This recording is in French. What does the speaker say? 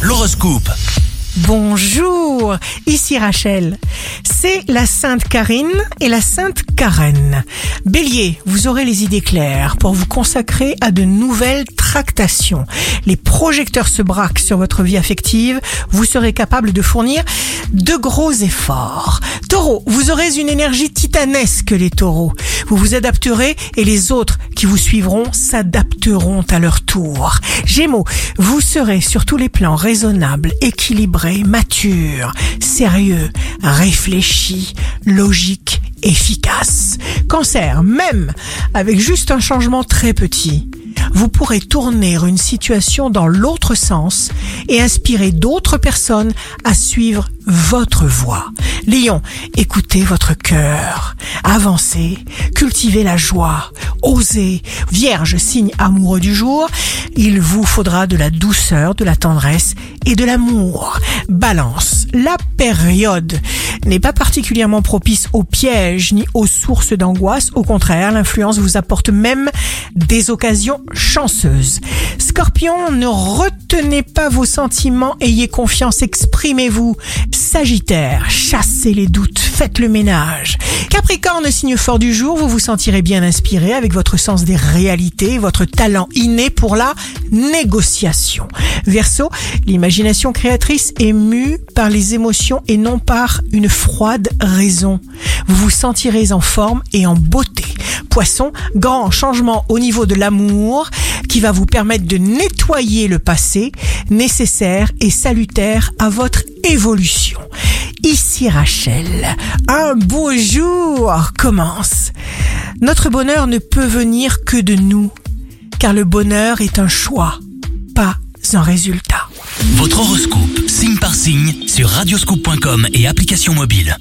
L'horoscope. Bonjour, ici Rachel. C'est la Sainte Karine et la Sainte Karen. Bélier, vous aurez les idées claires pour vous consacrer à de nouvelles tractations. Les projecteurs se braquent sur votre vie affective. Vous serez capable de fournir de gros efforts. Taureau, vous aurez une énergie titanesque les taureaux. Vous vous adapterez et les autres qui vous suivront s'adapteront à leur tour. Gémeaux, vous serez sur tous les plans raisonnables, équilibrés, matures, sérieux, réfléchis, logiques, efficaces. Cancer, même avec juste un changement très petit, vous pourrez tourner une situation dans l'autre sens et inspirer d'autres personnes à suivre votre voie. Lion, écoutez votre cœur, avancez, cultivez la joie, osez. Vierge, signe amoureux du jour, il vous faudra de la douceur, de la tendresse et de l'amour. Balance, la période n'est pas particulièrement propice aux pièges ni aux sources d'angoisse. Au contraire, l'influence vous apporte même des occasions chanceuses. Scorpion, ne retenez pas vos sentiments, ayez confiance, exprimez-vous. Sagittaire, chassez les doutes, faites le ménage. Capricorne, signe fort du jour, vous vous sentirez bien inspiré avec votre sens des réalités, votre talent inné pour la négociation. Verseau, l'imagination créatrice est mue par les émotions et non par une froide raison. Vous vous sentirez en forme et en beauté. Poisson, grand changement au niveau de l'amour qui va vous permettre de nettoyer le passé, nécessaire et salutaire à votre évolution. Ici Rachel, un beau jour commence. Notre bonheur ne peut venir que de nous, car le bonheur est un choix, pas un résultat. Votre horoscope, signe par signe, sur radioscoop.com et application mobile.